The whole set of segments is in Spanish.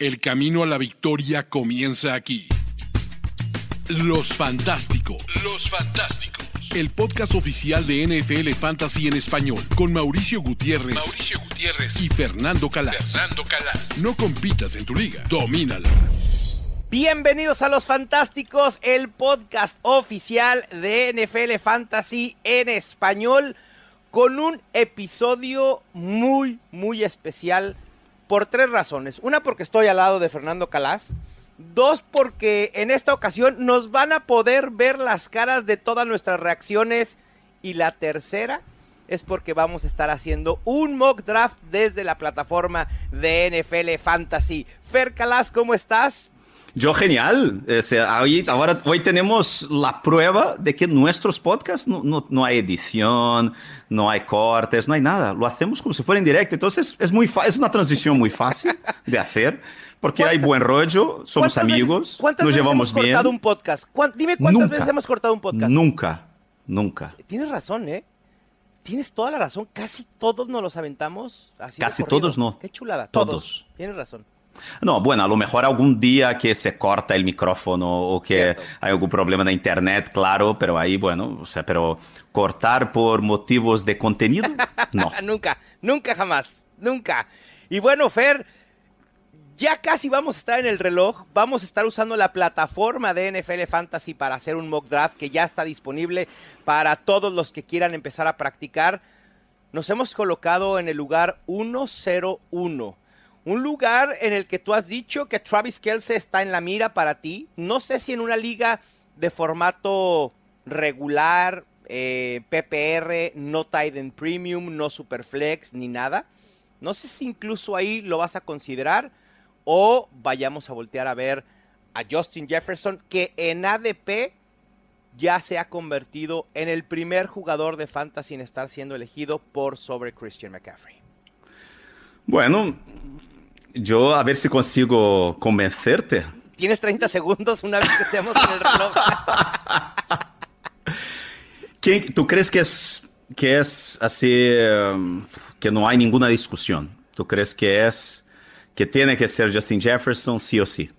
El camino a la victoria comienza aquí. Los Fantásticos. Los Fantásticos. El podcast oficial de NFL Fantasy en español con Mauricio Gutiérrez. Mauricio Gutiérrez y Fernando Calas. Fernando Calas. No compitas en tu liga, domínala. Bienvenidos a Los Fantásticos, el podcast oficial de NFL Fantasy en español con un episodio muy, muy especial por tres razones. Una porque estoy al lado de Fernando Calas. Dos porque en esta ocasión nos van a poder ver las caras de todas nuestras reacciones. Y la tercera es porque vamos a estar haciendo un mock draft desde la plataforma de NFL Fantasy. Fer Calas, ¿cómo estás? Yo genial. O sea, hoy, ahora, hoy tenemos la prueba de que nuestros podcasts no, no, no, hay edición, no hay cortes, no hay nada. Lo hacemos como si fuera en directo. Entonces es, muy es una transición muy fácil de hacer. Porque hay buen rollo, somos amigos, ¿cuántas nos veces llevamos hemos bien. cortado un podcast? ¿Cuán- Dime cuántas Nunca. veces hemos cortado un podcast. Nunca, nunca. Tienes razón, ¿eh? Tienes toda la razón. Casi todos nos los aventamos así. de Casi corrido. todos no. Qué chulada. Todos. Todos. Tienes razón. No, bueno, a lo mejor algún día que se corta el micrófono o que Cierto. hay algún problema de internet, claro, pero ahí, bueno, o sea, pero cortar por motivos de contenido, no. nunca, nunca jamás, nunca. Y bueno, Fer, ya casi vamos a estar en el reloj. Vamos a estar usando la plataforma de NFL Fantasy para hacer un mock draft que ya está disponible para todos los que quieran empezar a practicar. Nos hemos colocado en el lugar 101. Un lugar en el que tú has dicho que Travis Kelce está en la mira para ti. No sé si en una liga de formato regular, eh, PPR, no tight end premium, no superflex, ni nada. No sé si incluso ahí lo vas a considerar o vayamos a voltear a ver a Justin Jefferson, que en ADP ya se ha convertido en el primer jugador de fantasy en estar siendo elegido por sobre Christian McCaffrey. Bueno, yo a ver si consigo convencerte. Tienes 30 segundos una vez que estemos en el reloj. ¿Quién- ¿Tú crees que es, que es así, um, que no hay ninguna discusión? ¿Tú crees que es, que tiene que ser Justin Jefferson sí o sí?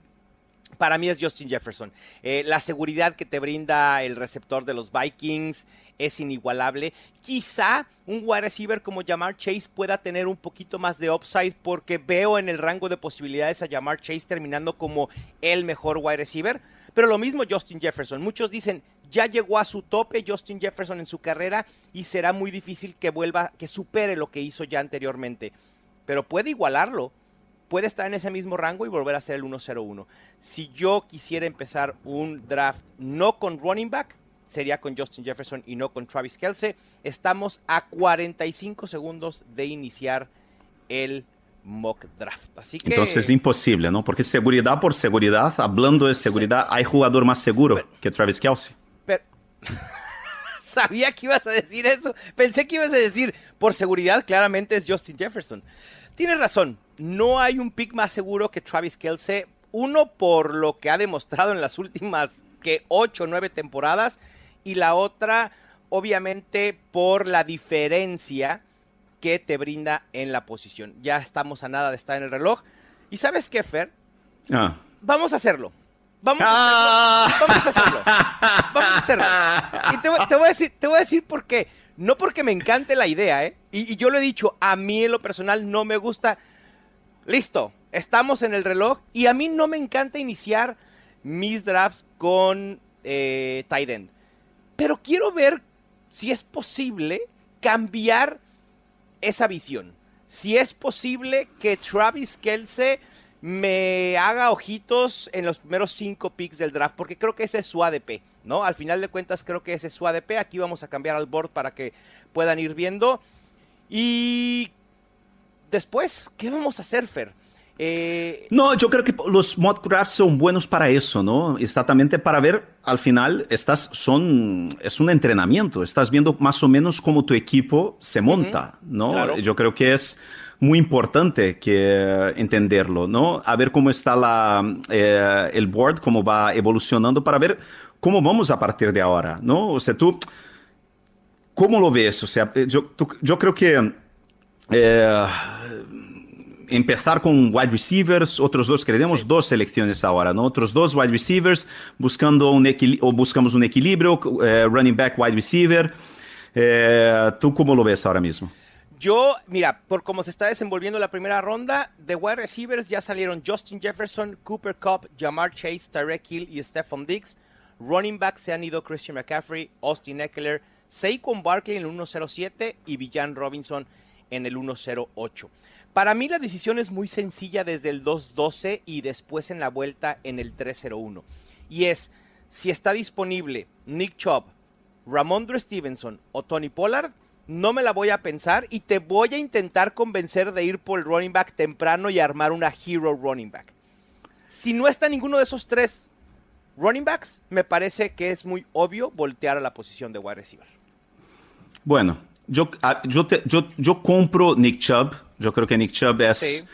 Para mí es Justin Jefferson. Eh, la seguridad que te brinda el receptor de los Vikings es inigualable. Quizá un wide receiver como Jamar Chase pueda tener un poquito más de upside porque veo en el rango de posibilidades a Jamar Chase terminando como el mejor wide receiver. Pero lo mismo Justin Jefferson. Muchos dicen, ya llegó a su tope Justin Jefferson en su carrera y será muy difícil que vuelva, que supere lo que hizo ya anteriormente. Pero puede igualarlo puede estar en ese mismo rango y volver a ser el 1-0-1. Si yo quisiera empezar un draft no con running back, sería con Justin Jefferson y no con Travis Kelce. Estamos a 45 segundos de iniciar el mock draft. Así que Entonces es imposible, ¿no? Porque seguridad por seguridad, hablando de seguridad, hay jugador más seguro Pero- que Travis Kelsey. pero- sabía que ibas a decir eso. Pensé que ibas a decir, por seguridad, claramente es Justin Jefferson. Tienes razón, no hay un pick más seguro que Travis Kelce. Uno, por lo que ha demostrado en las últimas que 8 o 9 temporadas. Y la otra, obviamente, por la diferencia que te brinda en la posición. Ya estamos a nada de estar en el reloj. ¿Y sabes qué, Fer? Ah. Vamos a hacerlo. Vamos a hacerlo. Vamos a hacerlo. Vamos a hacerlo. Y te, voy- te voy a decir, te voy a decir por qué. No porque me encante la idea, ¿eh? Y, y yo lo he dicho, a mí en lo personal no me gusta. Listo, estamos en el reloj y a mí no me encanta iniciar mis drafts con eh, tight end. Pero quiero ver si es posible cambiar esa visión. Si es posible que Travis Kelce me haga ojitos en los primeros cinco picks del draft, porque creo que ese es su ADP, ¿no? Al final de cuentas creo que ese es su ADP. Aquí vamos a cambiar al board para que puedan ir viendo. Y después, ¿qué vamos a hacer, Fer? Eh, No, yo creo que los mock drafts son buenos para eso, ¿no? Exactamente para ver, al final, estás, son, es un entrenamiento, estás viendo más o menos cómo tu equipo se monta, ¿no? claro. Yo creo que es muy importante que entenderlo, ¿no? A ver cómo está la, eh, el board, cómo va evolucionando para ver cómo vamos a partir de ahora, ¿no? O sea, tú, ¿cómo lo ves? O sea, yo, tú- yo creo que... eh, empezar con wide receivers, otros dos, queremos dos selecciones ahora, ¿no? Otros dos wide receivers, buscando un o buscamos un equilibrio, eh, running back, wide receiver. Eh, ¿Tú cómo lo ves ahora mismo? Yo, mira, por cómo se está desenvolviendo la primera ronda, de wide receivers ya salieron Justin Jefferson, Cooper Cup, Jamar Chase, Tyreek Hill y Stephon Diggs. Running back se han ido Christian McCaffrey, Austin Eckler, Saquon Barkley en el 107 y Villan Robinson en el 108. Para mí la decisión es muy sencilla desde el 212 y después en la vuelta en el 301. Y es si está disponible Nick Chubb, Ramondre Stevenson o Tony Pollard, no me la voy a pensar y te voy a intentar convencer de ir por el running back temprano y armar una hero running back. Si no está ninguno de esos tres running backs, me parece que es muy obvio voltear a la posición de wide receiver. Bueno, yo, ah, yo, yo, yo compro Nick Chubb. Yo creo que Nick Chubb es...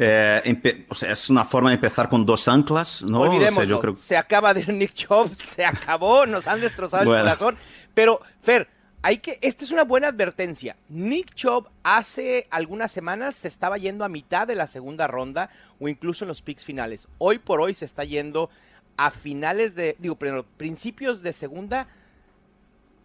Eh, o sea, es una forma de empezar con dos anclas, ¿no? Yo creo... se acaba de Nick Chubb, se acabó, nos han destrozado el corazón. Pero, Fer, hay que, esta es una buena advertencia. Nick Chubb hace algunas semanas se estaba yendo a mitad de la segunda ronda o incluso en los picks finales. Hoy por hoy se está yendo a finales de, digo, primero, principios de segunda,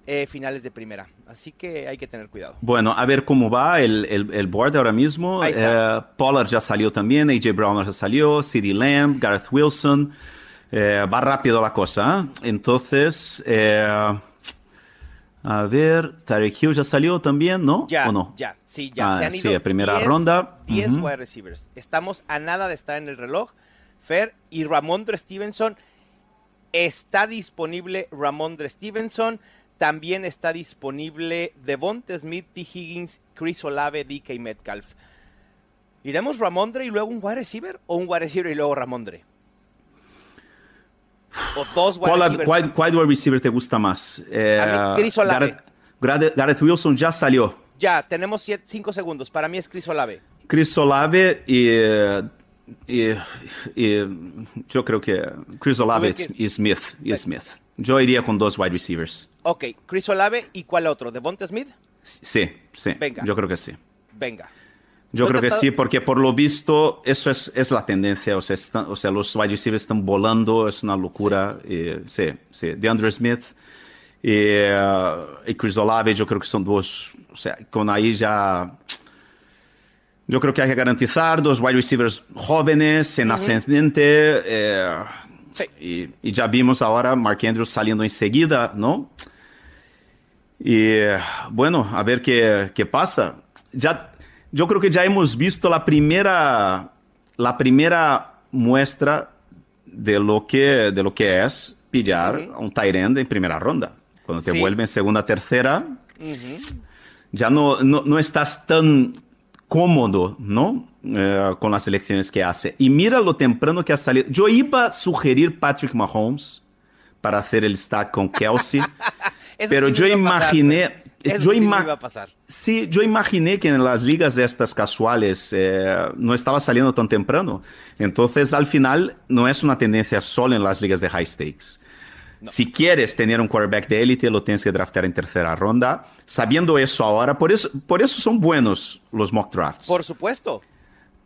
eh, finales de primera. Así que hay que tener cuidado. Bueno, a ver cómo va el, el, board ahora mismo. Eh, Pollard ya salió también, AJ Brown ya salió, CD Lamb, Gareth Wilson. Eh, va rápido la cosa. Entonces... A ver, Tarek Hill ya salió también, ¿no? Ya, ¿O no? ya, sí, ya. se ah, han ido sí, primera ronda. 10 wide receivers. Estamos a nada de estar en el reloj. Fer y Ramondre Stevenson. Está disponible Ramondre Stevenson. También está disponible Devonta Smith, T. Higgins, Chris Olave, DK Metcalf. ¿Iremos Ramondre y luego un wide receiver? ¿O un wide receiver y luego Ramondre? O dos wide receivers. ¿Cuál, wide receiver te gusta más? Eh, Chris Olave. Gareth, Wilson ya salió. Ya, tenemos cinco segundos. Para mí es Chris Olave. Chris Olave y, yo creo que Chris Olave y Smith, y Smith. Yo iría con dos wide receivers. Ok, Chris Olave y cuál otro, ¿Devonta Smith? Sí, sí. Venga. Yo creo que sí. Venga. Yo creo que sí, porque por lo visto eso es, es la tendencia. O sea, o sea, los wide receivers están volando, es una locura. Sí, sí. De Andrew Smith uh, y, Chris Olave, yo creo que son dos. O sea, con ahí ya. Yo creo que hay que garantizar dos wide receivers jóvenes, en ascendente. Eh, y, y, ya vimos ahora Mark Andrews saliendo enseguida, ¿no? Y bueno, a ver qué, qué pasa. Ya yo creo que ya hemos visto la primera, la primera muestra de lo que, de lo que es pillar a un tight end en primera ronda. Cuando te vuelve en segunda, tercera, ya no, no, estás tan cómodo, ¿no? Eh, con las elecciones que hace. Y mira lo temprano que ha salido. Yo iba a sugerir Patrick Mahomes para hacer el stack con Kelsey, pero yo imaginé, eso yo sí iba a pasar. Sí, yo imaginé que en las ligas de estas casuales eh, no estaba saliendo tan temprano. Entonces, al final, no es una tendencia solo en las ligas de high stakes. Si quieres tener un quarterback de élite, lo tienes que draftear en tercera ronda. Sabiendo eso ahora, por eso, por eso son buenos los mock drafts. Por supuesto.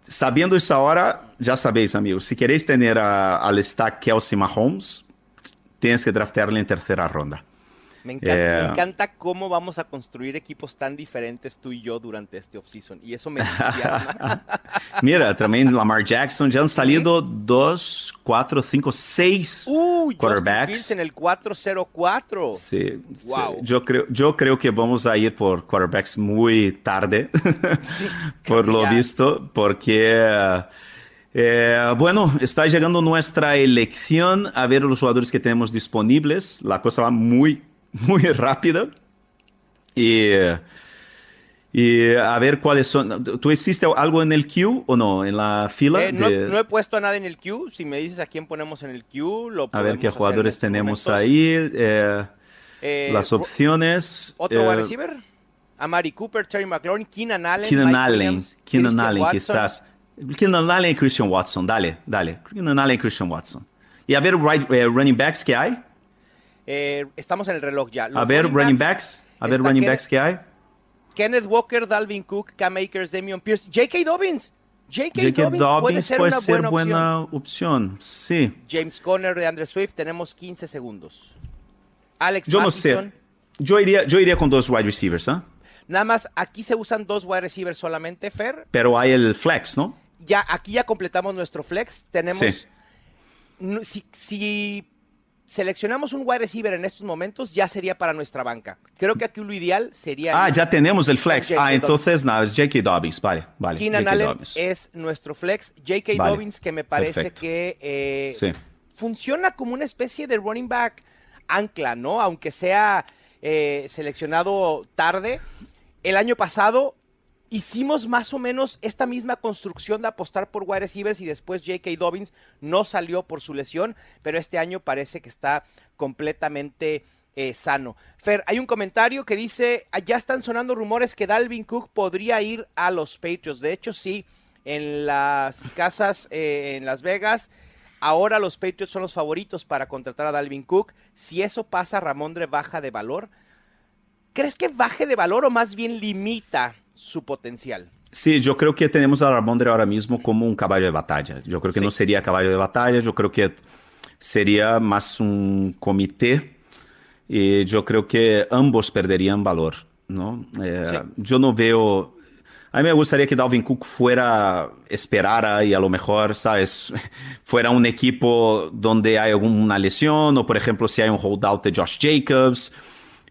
Sabiendo eso ahora, ya sabéis, amigos, si queréis tener al stack Kelsey Mahomes, tienes que draftearle en tercera ronda. Me encanta, cómo vamos a construir equipos tan diferentes tú y yo durante este offseason. Y eso me entusiasma. Mira, también Lamar Jackson. Ya han salido dos, cuatro, cinco, seis Uy, quarterbacks. en el 404. Sí, wow. Yo, creo, yo creo que vamos a ir por quarterbacks muy tarde, por lo visto, porque... Eh, bueno, está llegando nuestra elección a ver los jugadores que tenemos disponibles. La cosa va muy muy rápida. Y, y a ver cuáles son. ¿Tú hiciste algo en el queue o no? ¿En la fila? Eh, no, he puesto a nada en el queue. Si me dices a quién ponemos en el queue, lo A ver qué jugadores este tenemos ahí. Eh, eh, las opciones. ¿Otro wide receiver? Amari Cooper, Terry McLaurin, Keenan Allen. Keenan Allen. Keenan Allen, quizás. Keenan Allen y Christian Watson. Dale, dale. Keenan Allen y Christian Watson. Y a ver, right, running backs que hay. Eh, estamos en el reloj ya. a ver, running backs. A ver, running backs que hay. Kenneth Walker, Dalvin Cook, Cam Akers, Damian Pierce, J.K. Dobbins. J.K. Dobbins, puede ser una buena, opción. Sí. James Conner de Andre Swift, tenemos 15 segundos. Alex Yo no sé. Yo iría, yo iría con dos wide receivers, ¿ah? Nada más, aquí se usan dos wide receivers solamente, Fer. Pero hay el flex, ¿no? Ya, aquí ya completamos nuestro flex. Tenemos. Si, si seleccionamos un wide receiver en estos momentos, ya sería para nuestra banca. Creo que aquí lo ideal sería. Ah, ya tenemos el flex. Ah, entonces nada, es J.K. Dobbins. Vale, vale. Keenan Allen es nuestro flex. J.K. Dobbins, que me parece que eh, funciona como una especie de running back ancla, ¿no? Aunque sea eh, seleccionado tarde. El año pasado hicimos más o menos esta misma construcción de apostar por wide receivers y después J.K. Dobbins no salió por su lesión, pero este año parece que está completamente eh, sano. Fer, hay un comentario que dice, ah, ya están sonando rumores que Dalvin Cook podría ir a los Patriots. De hecho, sí, en las casas eh, en Las Vegas. Ahora los Patriots son los favoritos para contratar a Dalvin Cook. Si eso pasa, Ramondre baja de valor. ¿Crees que baje de valor o más bien limita su potencial. Sí, yo creo que tenemos a Ramondre ahora mismo como un caballo de batalla. Yo creo que no sería caballo de batalla, yo creo que sería más un comité y yo creo que ambos perderían valor. ¿no? Eh, yo no veo... A mí me gustaría que Dalvin Cook fuera, esperara y a lo mejor, ¿sabes? Fuera un equipo donde hay alguna lesión o, por ejemplo, si hay un holdout de Josh Jacobs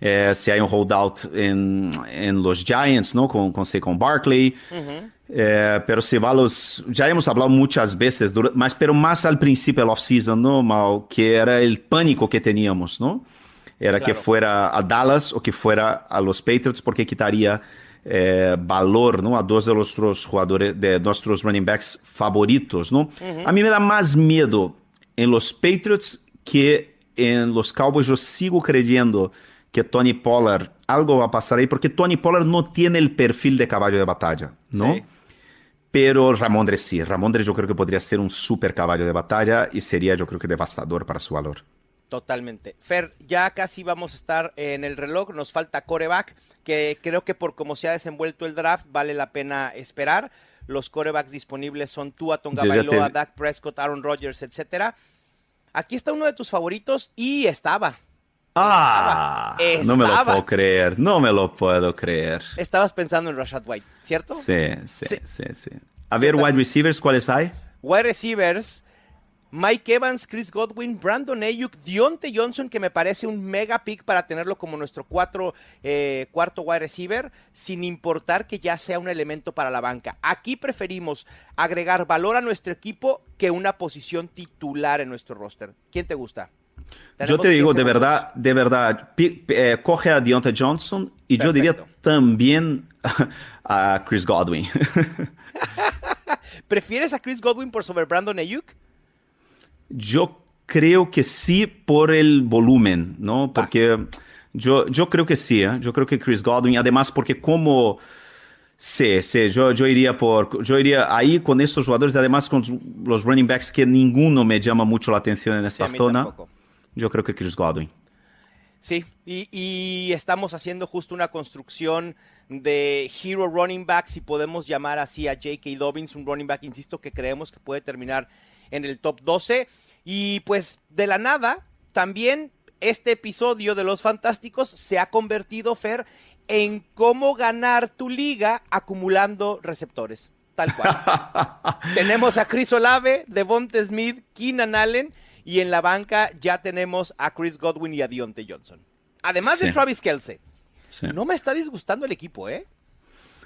eh, si hay un holdout en, en, los Giants, ¿no? Con, con Saquon Barkley. eh, pero si va los... Ya hemos hablado muchas veces, mas, pero más al principio del off-season, ¿no? Mal, que era el pánico que teníamos, ¿no? Era claro. que fuera a Dallas o que fuera a los Patriots porque quitaría eh, valor, ¿no? A dos de nuestros jugadores, de nuestros running backs favoritos, ¿no? A mí me da más miedo en los Patriots que en los Cowboys. Yo sigo creyendo que Tony Pollard, algo va a pasar ahí, porque Tony Pollard no tiene el perfil de caballo de batalla, ¿no? Sí. Pero Ramondre sí, Ramondre yo creo que podría ser un super caballo de batalla y sería yo creo que devastador para su valor. Totalmente. Fer, ya casi vamos a estar en el reloj, nos falta coreback, que creo que por cómo se ha desenvuelto el draft vale la pena esperar. Los corebacks disponibles son Tua Tonga Bailoa, te... Dak Prescott, Aaron Rodgers, etcétera. Aquí está uno de tus favoritos y estaba, Ah, Estaba. no me lo puedo creer, no me lo puedo creer. Estabas pensando en Rashad White, ¿cierto? Sí, sí, sí, sí. sí. A ver, wide receivers, ¿cuáles hay? Wide receivers, Mike Evans, Chris Godwin, Brandon Ayuk, Dionte Johnson, que me parece un mega pick para tenerlo como nuestro cuatro, eh, cuarto wide receiver, sin importar que ya sea un elemento para la banca. Aquí preferimos agregar valor a nuestro equipo que una posición titular en nuestro roster. ¿Quién te gusta? Yo te digo, de verdad, de verdad, eh, coge a Deontay Johnson y Perfecto. yo diría también a Chris Godwin. ¿Prefieres a Chris Godwin por sobre Brandon Ayuk? Yo creo que sí por el volumen, ¿no? Porque yo, yo creo que sí, ¿eh? yo creo que Chris Godwin, además porque como... Sí, sí, yo, yo, iría por, yo iría ahí con estos jugadores, además con los running backs que ninguno me llama mucho la atención en esta sí, zona. Tampoco. Yo creo que Chris Godwin. Sí, y, y, estamos haciendo justo una construcción de hero running back, si podemos llamar así a J.K. Dobbins, un running back, insisto, que creemos que puede terminar en el top 12. Y pues de la nada, también este episodio de Los Fantásticos se ha convertido, Fer, en cómo ganar tu liga acumulando receptores. Tal cual. Tenemos a Chris Olave, Devonte Smith, Keenan Allen y en la banca ya tenemos a Chris Godwin y a Dionte Johnson. Además sí. de Travis Kelsey. Sí. No me está disgustando el equipo, ¿eh?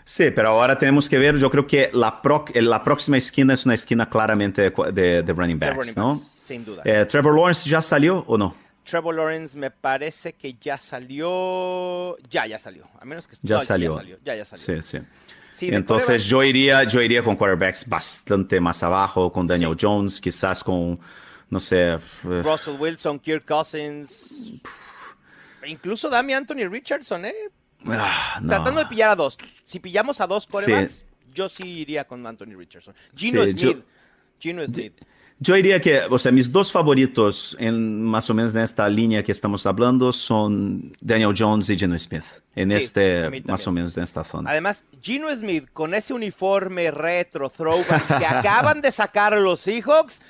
Sí, pero ahora tenemos que ver, yo creo que la, pro, la próxima esquina es una esquina claramente de, de, de running backs, running ¿no? Sin duda. Eh, ¿Trevor Lawrence ya salió o no? Trevor Lawrence me parece que ya salió, ya, ya salió, a menos que ya, no, salió. ya salió, ya, ya salió. Sí, sí. Sí, Entonces yo iría, yo iría con quarterbacks bastante más abajo, con Daniel sí. Jones, quizás con no sé. Russell Wilson, Kirk Cousins. Incluso Dami Anthony Richardson, ¿eh? Ah, no. Tratando de pillar a dos. Si pillamos a dos corebacks, sí. yo sí iría con Anthony Richardson. Gino sí, Smith. Yo... Gino Smith. Yo diría que, o sea, mis dos favoritos en más o menos en esta línea que estamos hablando son Daniel Jones y Gino Smith. En Sí, este, más o menos en esta zona. Además, Gino Smith con ese uniforme retro throwback que acaban de sacar los Seahawks,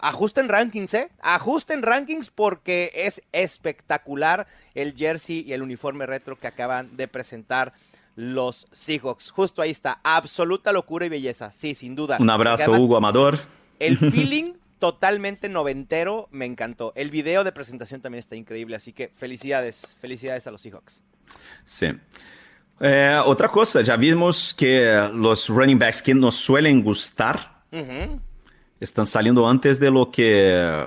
ajusten rankings, ¿eh? Ajusten rankings porque es espectacular el jersey y el uniforme retro que acaban de presentar los Seahawks. Justo ahí está, absoluta locura y belleza, sí, sin duda. Un abrazo, además, Hugo Amador. El feeling totalmente noventero me encantó. El video de presentación también está increíble, así que felicidades, felicidades a los Seahawks. Sí. Eh, otra cosa, ya vimos que los running backs que nos suelen gustar. Están saliendo antes de lo que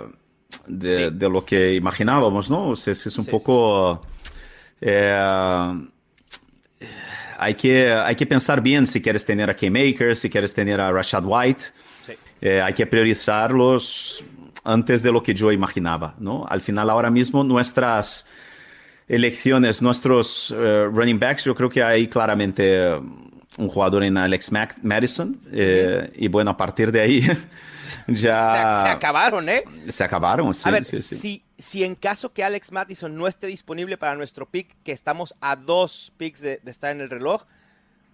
de, Sí. de lo que imaginábamos, ¿no? O sea, es, un Sí, poco eh, hay que hay que pensar bien si quieres tener a K-Maker, si quieres tener a Rashad White. Eh, hay que priorizarlos antes de lo que yo imaginaba, ¿no? Al final, ahora mismo, nuestras elecciones, nuestros eh, running backs, yo creo que hay claramente un jugador en Alex Mac- Madison. eh, Y bueno, a partir de ahí ya Se, se acabaron, ¿eh? se acabaron. Sí, a ver, sí, sí. Si, si en caso que Alex Mattison no esté disponible para nuestro pick, que estamos a dos picks de, de estar en el reloj,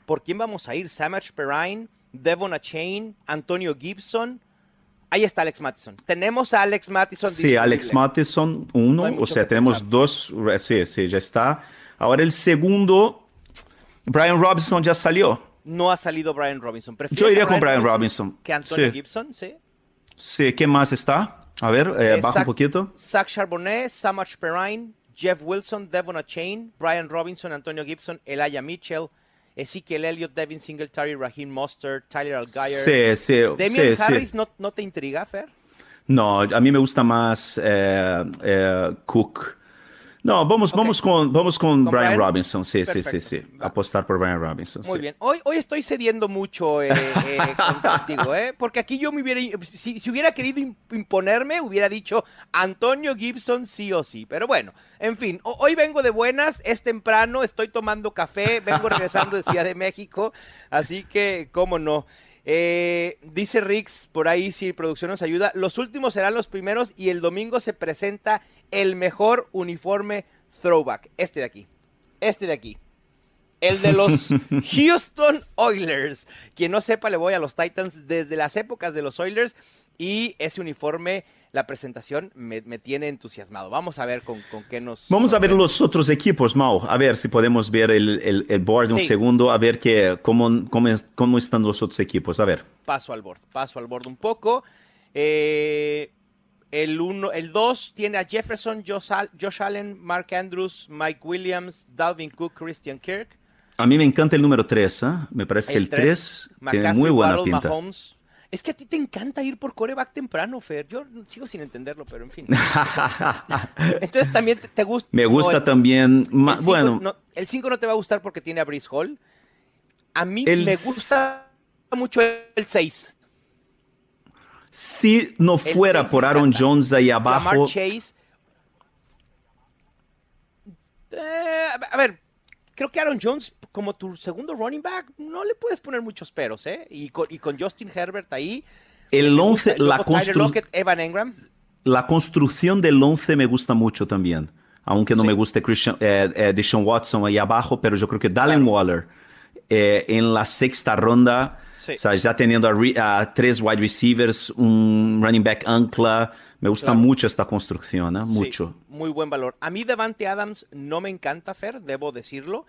¿por quién vamos a ir? Samach Perrine, Devon Achain, Antonio Gibson. Ahí está Alex Mattison. Tenemos a Alex Mattison Sí, disponible. Alex Matheson, uno, No o sea, tenemos pensar. dos, eh, sí, sí, ya está. Ahora el segundo, Brian Robinson ya salió. No ha salido Brian Robinson. ¿Prefieres Yo iría con Brian Robinson. Que Antonio Sí. Gibson, sí. Sí, ¿qué más está? A ver, eh, Eh, baja un Zach- poquito. Zach Charbonnet, Samach Perrine, Jeff Wilson, Devon Achain, Brian Robinson, Antonio Gibson, Elijah Mitchell, Ezekiel Elliott, Devin Singletary, Raheem Mostert, Tyler Algier. Sí, sí, Damian sí, Harris, sí. ¿no, ¿no te intriga, Fer? No, a mí me gusta más eh, Cook. No, vamos, vamos con, vamos con, ¿Con Brian, Brian? Robinson. Sí, sí, sí, sí. Va. Apostar por Brian Robinson. Muy sí. bien. Hoy, hoy estoy cediendo mucho eh, eh, con- contigo, ¿eh? Porque aquí yo me hubiera. Si, si hubiera querido im- imponerme, hubiera dicho Antonio Gibson sí o sí. Pero bueno, en fin, ho- hoy vengo de buenas, es temprano, estoy tomando café, vengo regresando de Ciudad de México, así que, cómo no. Eh, dice Rix, por ahí si producción nos ayuda, los últimos serán los primeros y el domingo se presenta el mejor uniforme throwback. Este de aquí. Este de aquí. El de los Houston Oilers. Quien no sepa, le voy a los Titans desde las épocas de los Oilers. Y ese uniforme, la presentación, me, me tiene entusiasmado. Vamos a ver con, con qué nos. Vamos a ver los otros equipos, Mau. A ver si podemos ver el, el, el board un segundo, a ver que, cómo, cómo, cómo están los otros equipos. A ver. Paso al board. Paso al board un poco. Eh, el 2 el dos tiene a Jefferson, Josh, Al- Josh Allen, Mark Andrews, Mike Williams, Dalvin Cook, Christian Kirk. A mí me encanta el número 3, Me parece que el tres, 3 tiene muy buena pinta. Mahomes. Es que a ti te encanta ir por coreback temprano, Fer. Yo sigo sin entenderlo, pero en fin. Entonces también te, te gusta. Me gusta no, el- también, ma- el cinco bueno, no- el 5 no te va a gustar porque tiene a Brice Hall. A mí El me gusta mucho el 6. Si no fuera por Aaron encanta. Jones ahí Jamar abajo, Chase. Eh, a ver, creo que Aaron Jones, como tu segundo running back, no le puedes poner muchos peros, ¿eh? Y con, y con Justin Herbert ahí. el me 11, gusta. la, constru- Lockett, Evan Engram. la construcción del 11 me gusta mucho también. Aunque no Sí. me guste Christian, eh, eh, Deshaun Watson ahí abajo, pero yo creo que Dallin Waller eh, en la sexta ronda, Sí. o sea, ya teniendo a, re- a tres wide receivers, un running back ancla, me gusta Claro. mucho esta construcción, ¿eh? Sí, mucho. muy buen valor. A mí Devante Adams no me encanta, Fer, debo decirlo.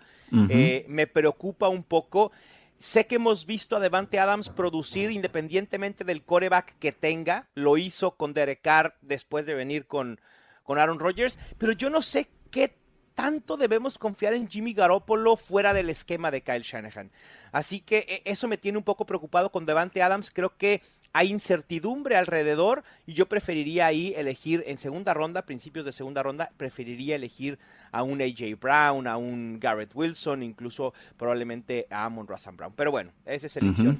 Eh, me preocupa un poco. Sé que hemos visto a Devante Adams producir independientemente del coreback que tenga. Lo hizo con Derek Carr después de venir con, con Aaron Rodgers. Pero yo no sé qué tanto debemos confiar en Jimmy Garoppolo fuera del esquema de Kyle Shanahan. Así que eh, eso me tiene un poco preocupado con Devante Adams. Creo que hay incertidumbre alrededor y yo preferiría ahí elegir en segunda ronda, principios de segunda ronda, preferiría elegir a un AJ Brown, a un Garrett Wilson, incluso probablemente a Amon Razan Brown. Pero bueno, esa es elección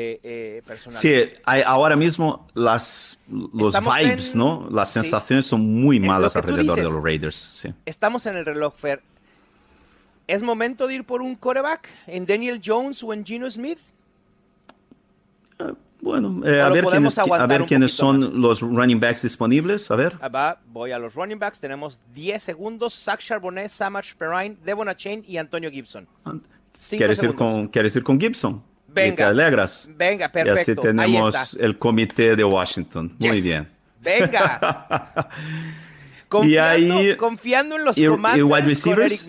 eh, eh, personal. Sí, hay- ahora mismo las, los Estamos vibes, en- ¿no? Las sí. sensaciones son muy malas alrededor de dices. los Raiders. Sí. Estamos en el reloj, Fer. ¿Es momento de ir por un coreback en Daniel Jones o en Gino Smith? Bueno, eh, a ver, quiénes, a ver quiénes son los running backs disponibles. A ver. Ah, va, voy a los running backs. Tenemos 10 segundos. Zach Charbonnet, Samach Perrine, Devon Chain y Antonio Gibson. ¿Quieres ir, con, ¿Quieres ir con Gibson? Venga. te alegras. Venga, perfecto. Y así tenemos el comité de Washington. Muy bien. Venga. confiando, confiando, en los y, comandos y wide receivers.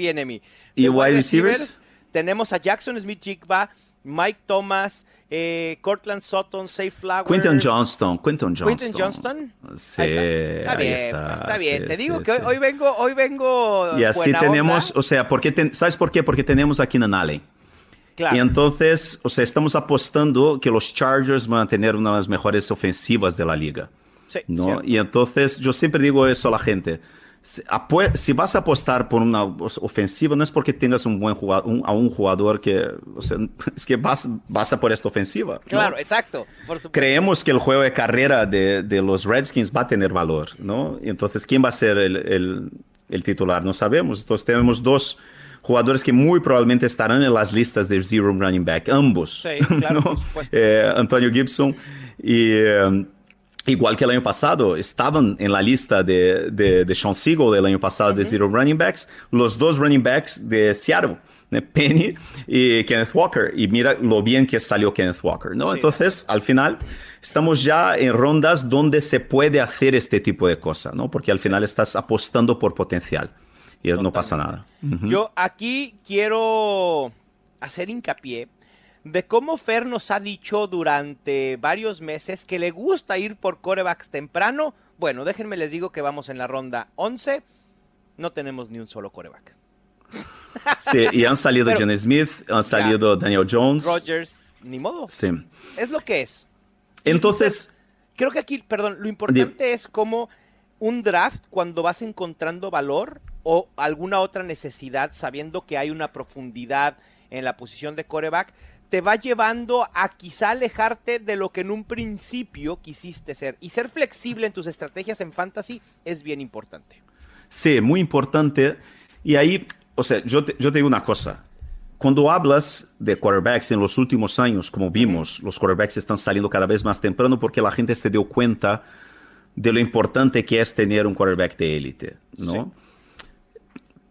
Y wide receivers. Tenemos a Jackson Smith Jigba, Mike Thomas, eh, Cortland Sutton, Safe Flowers. Quinton Johnston, Quinton Johnston. Quinton Johnston. Sí, está. bien, está, bien. Te digo que hoy vengo, hoy vengo. Y así tenemos, o sea, porque ¿sabes por qué? Porque tenemos aquí en Allen. Claro. Y entonces, o sea, estamos apostando que los Chargers van a tener una de las mejores ofensivas de la liga. Sí, ¿no? Y entonces, yo siempre digo eso a la gente si vas a apostar por una ofensiva, no es porque tengas un buen jugador, a un jugador que, o sea, es que vas, vas a por esta ofensiva. Claro, exacto. Creemos que el juego de carrera de, de, los Redskins va a tener valor, ¿no? Y entonces, ¿quién va a ser el, el, el, titular? No sabemos. Entonces, tenemos dos jugadores que muy probablemente estarán en las listas de Zero Running Back, ambos. Sí, claro, por eh, Antonio Gibson y... Eh, igual que el año pasado, estaban en la lista de, de, de Sean Siegel del año pasado de Zero Running Backs, los dos running backs de Seattle. Penny y Kenneth Walker. Y mira lo bien que salió Kenneth Walker, ¿no? Entonces, al final, estamos ya en rondas donde se puede hacer este tipo de cosas, ¿no? Porque al final estás apostando por potencial y no pasa nada. Yo aquí quiero hacer hincapié de cómo Fer nos ha dicho durante varios meses que le gusta ir por corebacks temprano. Bueno, déjenme les digo que vamos en la ronda 11. No tenemos ni un solo coreback. Sí, y han salido Jenny Smith, han salido Daniel Jones. Rogers, ni modo. Sí. Es lo que es. Entonces. creo que aquí, perdón, lo importante es cómo un draft, cuando vas encontrando valor o alguna otra necesidad, sabiendo que hay una profundidad en la posición de coreback, te va llevando a quizá alejarte de lo que en un principio quisiste ser. Y ser flexible en tus estrategias en fantasy es bien importante. Sí, muy importante. Y ahí, o sea, yo te, yo digo una cosa. Cuando hablas de quarterbacks en los últimos años, como vimos, los quarterbacks están saliendo cada vez más temprano porque la gente se dio cuenta de lo importante que es tener un quarterback de élite, ¿no?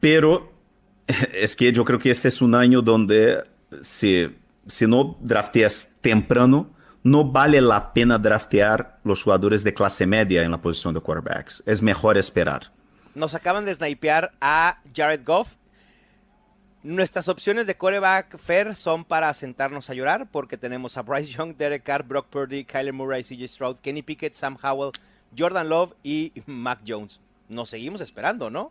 Pero es que yo creo que este es un año donde si si no drafteas temprano, no vale la pena draftear los jugadores de clase media en la posición de quarterbacks. Es mejor esperar. Nos acaban de snipear a Jared Goff. Nuestras opciones de quarterback fair son para sentarnos a llorar porque tenemos a Bryce Young, Derek Carr, Brock Purdy, Kyler Murray, CJ Stroud, Kenny Pickett, Sam Howell, Jordan Love y Mac Jones. Nos seguimos esperando, ¿no?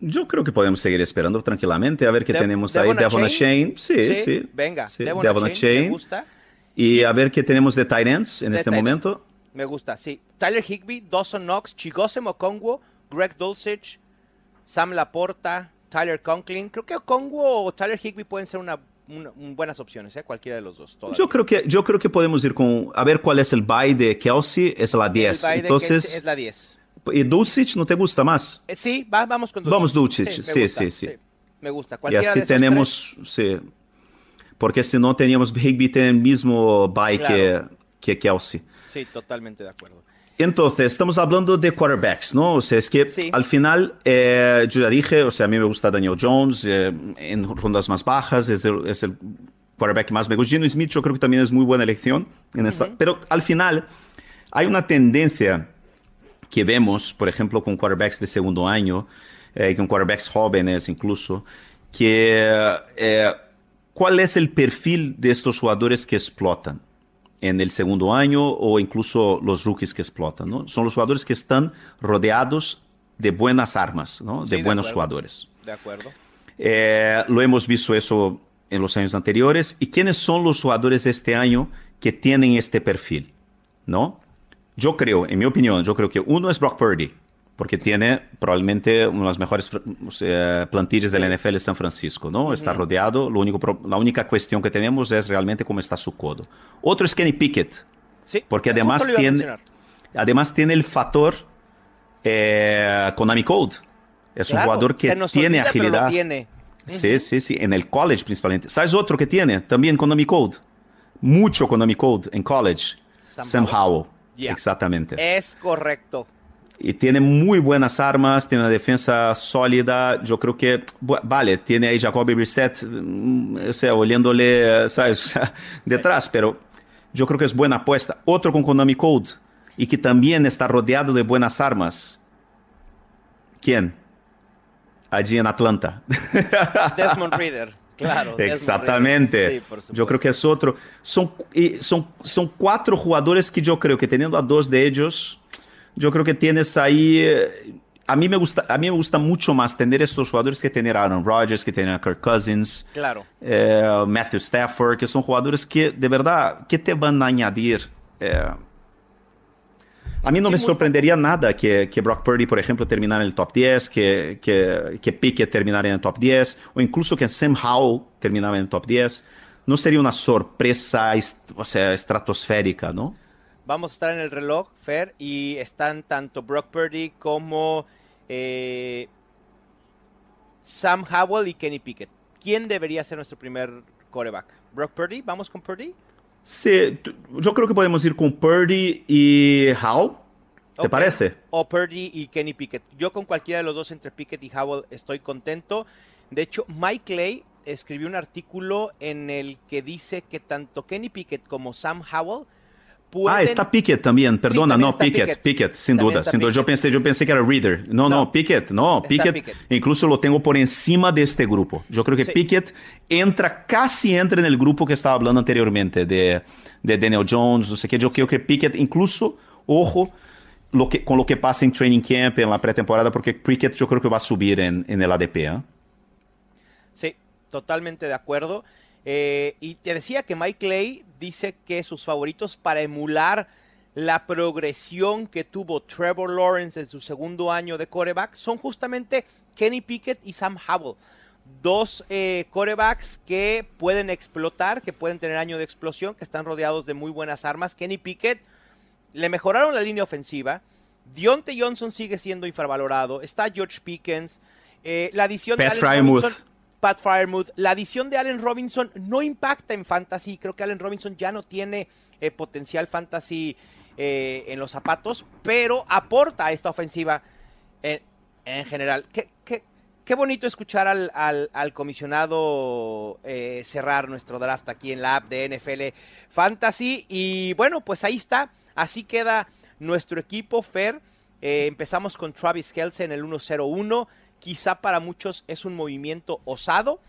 Yo creo que podemos seguir esperando tranquilamente a ver qué tenemos ahí. Devon Shane, sí, sí, Venga, sí. Devon, me gusta. Y a ver qué tenemos de tight ends en este momento. Me gusta, sí. Tyler Higby, Dawson Knox, Chigose Okongwu, Greg Dulcich, Sam Laporta, Tyler Conklin. Creo que Okongwu o Tyler Higby pueden ser una, buenas opciones, ¿eh? cualquiera de los dos. Yo creo, que, yo creo que podemos ir con, a ver cuál es el buy de Kelsey, es la 10. Entonces, es la 10. ¿Y Dulcich no te gusta más? Eh, sí, vamos con Dulcich. Vamos Dulcich, sí, sí, sí, Me gusta. y así tenemos, sí. Porque si no teníamos Higby en el mismo bye que, que Kelsey. Sí, totalmente de acuerdo. Entonces, estamos hablando de quarterbacks, ¿no? O sea, es que al final, eh, yo ya dije, o sea, a mí me gusta Daniel Jones eh, en rondas más bajas, es el, es el, quarterback más me gusta. Gino Smith yo creo que también es muy buena elección en esta, pero al final hay una tendencia que vemos, por ejemplo, con quarterbacks de segundo año, eh, con quarterbacks jóvenes incluso, que eh, cuál es el perfil de estos jugadores que explotan en el segundo año o incluso los rookies que explotan, ¿no? Son los jugadores que están rodeados de buenas armas, ¿no? De buenos jugadores. De acuerdo. Eh, lo hemos visto eso en los años anteriores. ¿Y quiénes son los jugadores este año que tienen este perfil? ¿No? Yo creo, en mi opinión, yo creo que uno es Brock Purdy, porque tiene probablemente una de las mejores plantillas del NFL en San Francisco, ¿no? Está rodeado, lo único, la única cuestión que tenemos es realmente cómo está su codo. Otro es Kenny Pickett, sí, porque además tiene, además tiene el factor eh, Konami Code. Es un jugador que tiene agilidad. Tiene. Sí, sí, sí, en el college principalmente. ¿Sabes otro que tiene? También Konami Code. mucho Konami Code en college, Sam Sam, Howell. Howell. Yeah. Exactamente. Es correcto. Y tiene muy buenas armas, tiene una defensa sólida. Yo creo que, vale, tiene ahí Jacoby Brissett, mm, o sea, oliéndole, ¿sabes? O sea, detrás, pero yo creo que es buena apuesta. Otro con Konami Code y que también está rodeado de buenas armas. ¿Quién? Allí en Atlanta. Desmond Reader. Claro. Reader. Sí, yo creo que es otro. Son, y son, son cuatro jugadores que yo creo que teniendo a dos de ellos, yo creo que tienes ahí. eh, A mí me gusta, a mí me gusta mucho más tener estos jugadores que tener a Aaron Rodgers, que tener a Kirk Cousins, Claro. eh, Matthew Stafford, que son jugadores que de verdad, ¿qué te van a añadir? Eh, a mí no Sí, me muy sorprendería nada que, que Brock Purdy, por ejemplo, terminara en el top 10, que, que, que Pickett terminara en el top 10, o incluso que Sam Howell terminara en el top 10. No sería una sorpresa o sea, estratosférica, ¿no? Vamos a estar en el reloj, Fer, y están tanto Brock Purdy como eh, Sam Howell y Kenny Pickett. ¿Quién debería ser nuestro primer coreback? ¿Brock Purdy? ¿Vamos con Purdy? Sí, yo creo que podemos ir con Purdy y Howell. ¿Te parece? O Purdy y Kenny Pickett. Yo con cualquiera de los dos entre Pickett y Howell estoy contento. De hecho, Mike Clay escribió un artículo en el que dice que tanto Kenny Pickett como Sam Howell pueden... Ah, está Pickett también, perdona, también no, está Pickett, Pickett. Pickett, sin También duda, está sin duda. Yo Pickett. pensé, yo pensé que era Reader. No, no, No. Pickett, no, Está Pickett, Pickett. incluso lo tengo por encima de este grupo. Yo creo que Sí. Pickett entra, casi entra en el grupo que estaba hablando anteriormente de, de Daniel Jones, no sé qué. Yo creo que Pickett, incluso, ojo, lo que, con lo que pasa en training camp, en la pretemporada, porque Pickett yo creo que va a subir en, en el ADP. ¿eh? Sí, totalmente de acuerdo. Eh, y te decía que Mike Clay dice que sus favoritos para emular la progresión que tuvo Trevor Lawrence en su segundo año de coreback son justamente Kenny Pickett y Sam Howell. Dos eh, corebacks que pueden explotar, que pueden tener año de explosión, que están rodeados de muy buenas armas. Kenny Pickett le mejoraron la línea ofensiva. Dionte Johnson sigue siendo infravalorado. Está George Pickens. Eh, la adición Pat de Frymouth. Robinson. Pat Fryermuth. La adición de Allen Robinson no impacta en fantasy. Creo que Allen Robinson ya no tiene eh, potencial fantasy eh, en los zapatos, pero aporta a esta ofensiva en, en general. ¿Qué, qué, qué bonito escuchar al, al, comisionado eh, cerrar nuestro draft aquí en la app de NFL Fantasy. Y bueno, pues ahí está. Así queda nuestro equipo, Fer. Eh, empezamos con Travis Kelce en el 1-0-1. Quizá para muchos es un movimiento osado.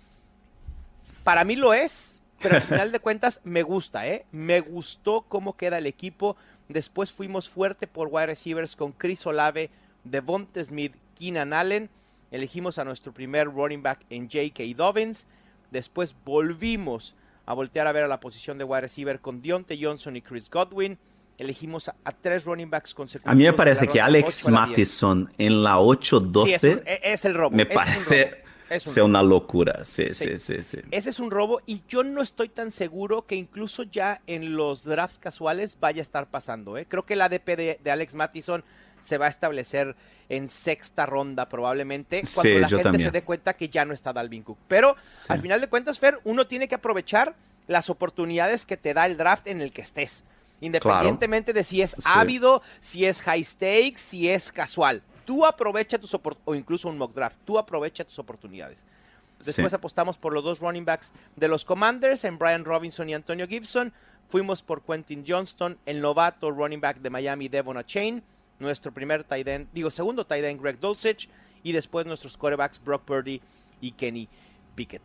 Para mí lo es, pero al final de cuentas me gusta, ¿eh? Me gustó cómo queda el equipo. Después fuimos fuerte por wide receivers con Chris Olave, Devonta Smith, Keenan Allen. Elegimos a nuestro primer running back en J.K. Dobbins. Después volvimos a voltear a ver a la posición de wide receiver con Deontay Johnson y Chris Godwin. Elegimos a, a tres running backs consecutivos. A mí me parece que Alex 8 a la 10. Mattison en la 8-12 Sí, es, un- e- es el robo. me un parece robo, es un robo. una locura. Sí, Sí. sí, sí, sí. Ese es un robo y yo no estoy tan seguro que incluso ya en los drafts casuales vaya a estar pasando. ¿eh? Creo que el ADP de, de Alex Mattison se va a establecer en sexta ronda probablemente cuando Sí, la gente también. se dé cuenta que ya no está Dalvin Cook. Pero Sí. al final de cuentas, Fer, uno tiene que aprovechar las oportunidades que te da el draft en el que estés. Independientemente de si es Sí. ávido, si es high stakes, si es casual. Tú aprovecha tus oportunidades, o incluso un mock draft, tú aprovecha tus oportunidades. Después Sí. apostamos por los dos running backs de los Commanders, en Brian Robinson y Antonio Gibson. Fuimos por Quentin Johnston, el novato running back de Miami, Devon Chain. Nuestro primer tight end, digo, segundo tight end, Greg Dulcich. Y después nuestros quarterbacks, Brock Purdy y Kenny Pickett.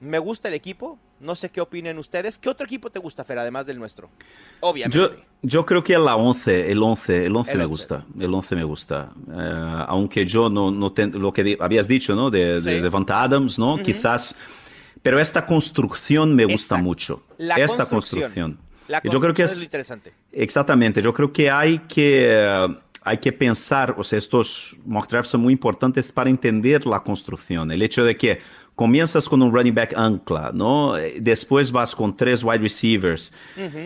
Me gusta el equipo. No sé qué opinen ustedes. ¿Qué otro equipo te gusta, Fer, además del nuestro? Obviamente. Yo, yo creo que la 11, el 11, el 11 El me 11. gusta, el 11 me gusta. Eh, aunque yo no, no ten- lo que habías dicho, ¿no? De, Sí. de Devonta Adams, ¿no? Quizás, pero esta construcción me gusta Exacto. mucho. La esta construcción. construcción. La yo creo que construcción es, es lo interesante. Exactamente, yo creo que hay que, eh, hay que pensar, o sea, estos mock drafts son muy importantes para entender la construcción. El hecho de que comienzas con un running back ancla, ¿no? Eh, Después vas con tres wide receivers.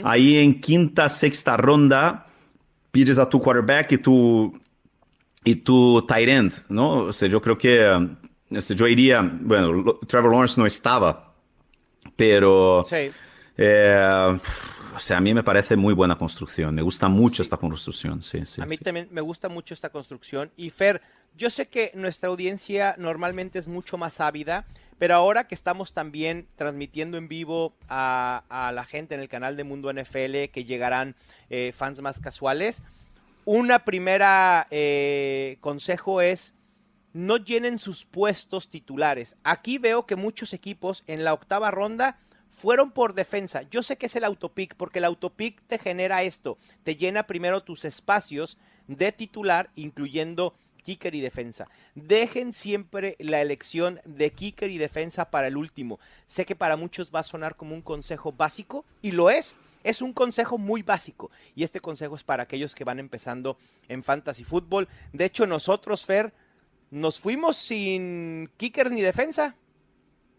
Ahí en quinta, sexta ronda, pides a tu quarterback y tu, y tu tight end, ¿no? O sea, yo creo que, eh, o sea, yo iría, bueno, Trevor Lawrence no estaba, pero... Sí. Eh, o sea, a mí me parece muy buena construcción. Me gusta mucho esta construcción. Sí, sí, a mí sí. también me gusta mucho esta construcción. Y Fer, yo sé que nuestra audiencia normalmente es mucho más ávida, pero ahora que estamos también transmitiendo en vivo a, la gente en el canal de Mundo NFL, que llegarán eh, fans más casuales, una primera eh, consejo es no llenen sus puestos titulares. Aquí veo que muchos equipos en la octava ronda fueron por defensa. Yo sé que es el autopick, porque el autopick te genera esto, te llena primero tus espacios de titular, incluyendo kicker y defensa. Dejen siempre la elección de kicker y defensa para el último. Sé que para muchos va a sonar como un consejo básico, y lo es. Es un consejo muy básico y este consejo es para aquellos que van empezando en fantasy fútbol. De hecho, nosotros, Fer, nos fuimos sin kicker ni defensa.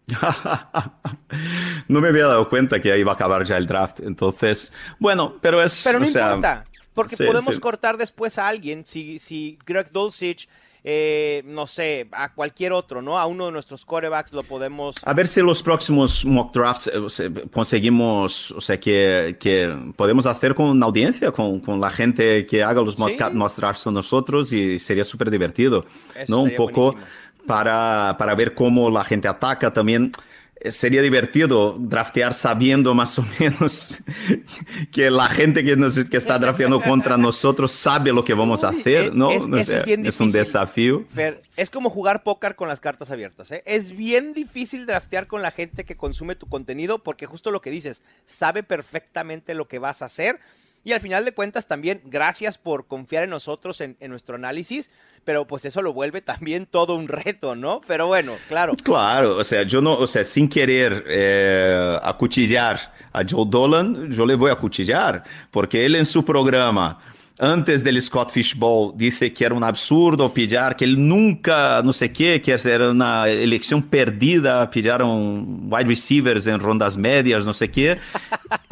no me había dado cuenta que iba a acabar ya el draft. Entonces, bueno, pero es. Pero no o sea, importa, porque sí, podemos sí. cortar después a alguien. Si, si Greg Dulcich, eh, no sé, a cualquier otro, ¿no? A uno de nuestros corebacks lo podemos. A ver si los próximos mock drafts eh, conseguimos, o sea, que, que podemos hacer con una audiencia, con, con la gente que haga los mock, Sí. mock drafts con nosotros y sería súper divertido, Eso ¿no? Un poco buenísimo. para, para ver cómo la gente ataca también. Eh, Sería divertido draftear sabiendo más o menos que la gente que, nos, que está drafteando contra nosotros sabe lo que vamos a hacer, Eh, ¿no? es- bien un desafío. Fer, es como jugar póker con las cartas abiertas. ¿eh? Es bien difícil draftear con la gente que consume tu contenido porque justo lo que dices, sabe perfectamente lo que vas a hacer. Y al final de cuentas también, gracias por confiar en nosotros, en, nuestro análisis, pero pues eso lo vuelve también todo un reto, ¿no? Pero bueno, claro. Claro, o sea, yo no, o sea, sin querer eh, acuchillar a Joe Dolan, yo le voy a acuchillar, porque él en su programa, antes del Scott Fish Bowl, dice que era un absurdo pillar, que él nunca, no sé qué, que era una elección perdida, pillaron wide receivers en rondas medias, no sé qué.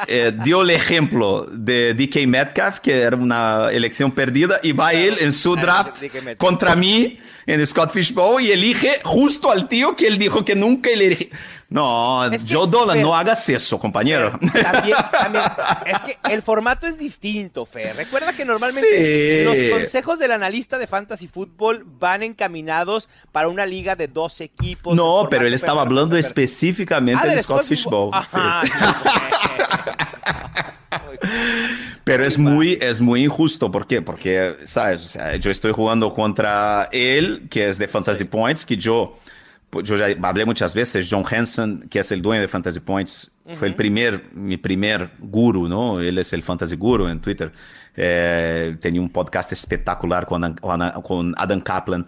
Eh, dio el ejemplo de DK Metcalf, que era una elección perdida, y va él en su Claro, draft DK Metcalf. contra mí en Scott Fish Bowl y elige justo al tío que él dijo que nunca elegí. No, Es que, Joe Dolan, Fer, no hagas eso, compañero. También, también, es que el formato es distinto, Fer. Recuerda que normalmente Sí. los consejos del analista de fantasy fútbol van encaminados para una liga de dos equipos. No, pero él estaba hablando específicamente Ah, del del Scott Fish Bowl. Sí, Ajá, sí. Pero es muy, es muy injusto. ¿Por qué? Porque, ¿sabes? O sea, yo estoy jugando contra él, que es de Fantasy Points, que yo, yo ya hablé muchas veces. John Hansen, que es el dueño de Fantasy Points, fue el primer, mi primer guru, ¿no? Él es el Fantasy Guru en Twitter. Eh, tenía un podcast espectacular con, con Adam Kaplan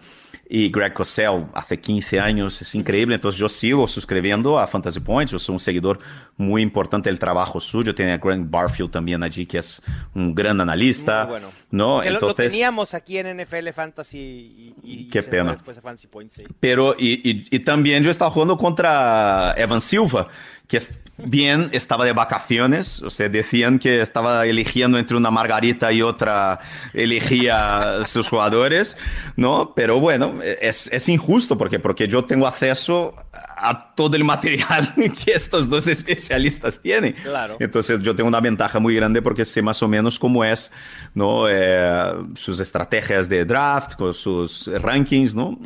y Greg Cosell hace 15 años, es increíble. Entonces yo sigo suscribiendo a Fantasy Points, yo soy un seguidor muy importante del trabajo suyo. Tiene a Grant Barfield también allí, que es un gran analista. Muy bueno. ¿no? Que lo- Entonces, lo teníamos aquí en NFL Fantasy y, y Qué se pena. después a Fantasy Points, sí. Pero, y, y- y también yo estaba jugando contra Evan Silva, que bien estaba de vacaciones, o sea, decían que estaba eligiendo entre una margarita y otra, elegía sus jugadores, ¿no? Pero bueno, es, es injusto porque, porque yo tengo acceso a todo el material que estos dos especialistas tienen. Claro. Entonces yo tengo una ventaja muy grande porque sé más o menos cómo es, ¿no? Eh, sus estrategias de draft, con sus rankings, ¿no?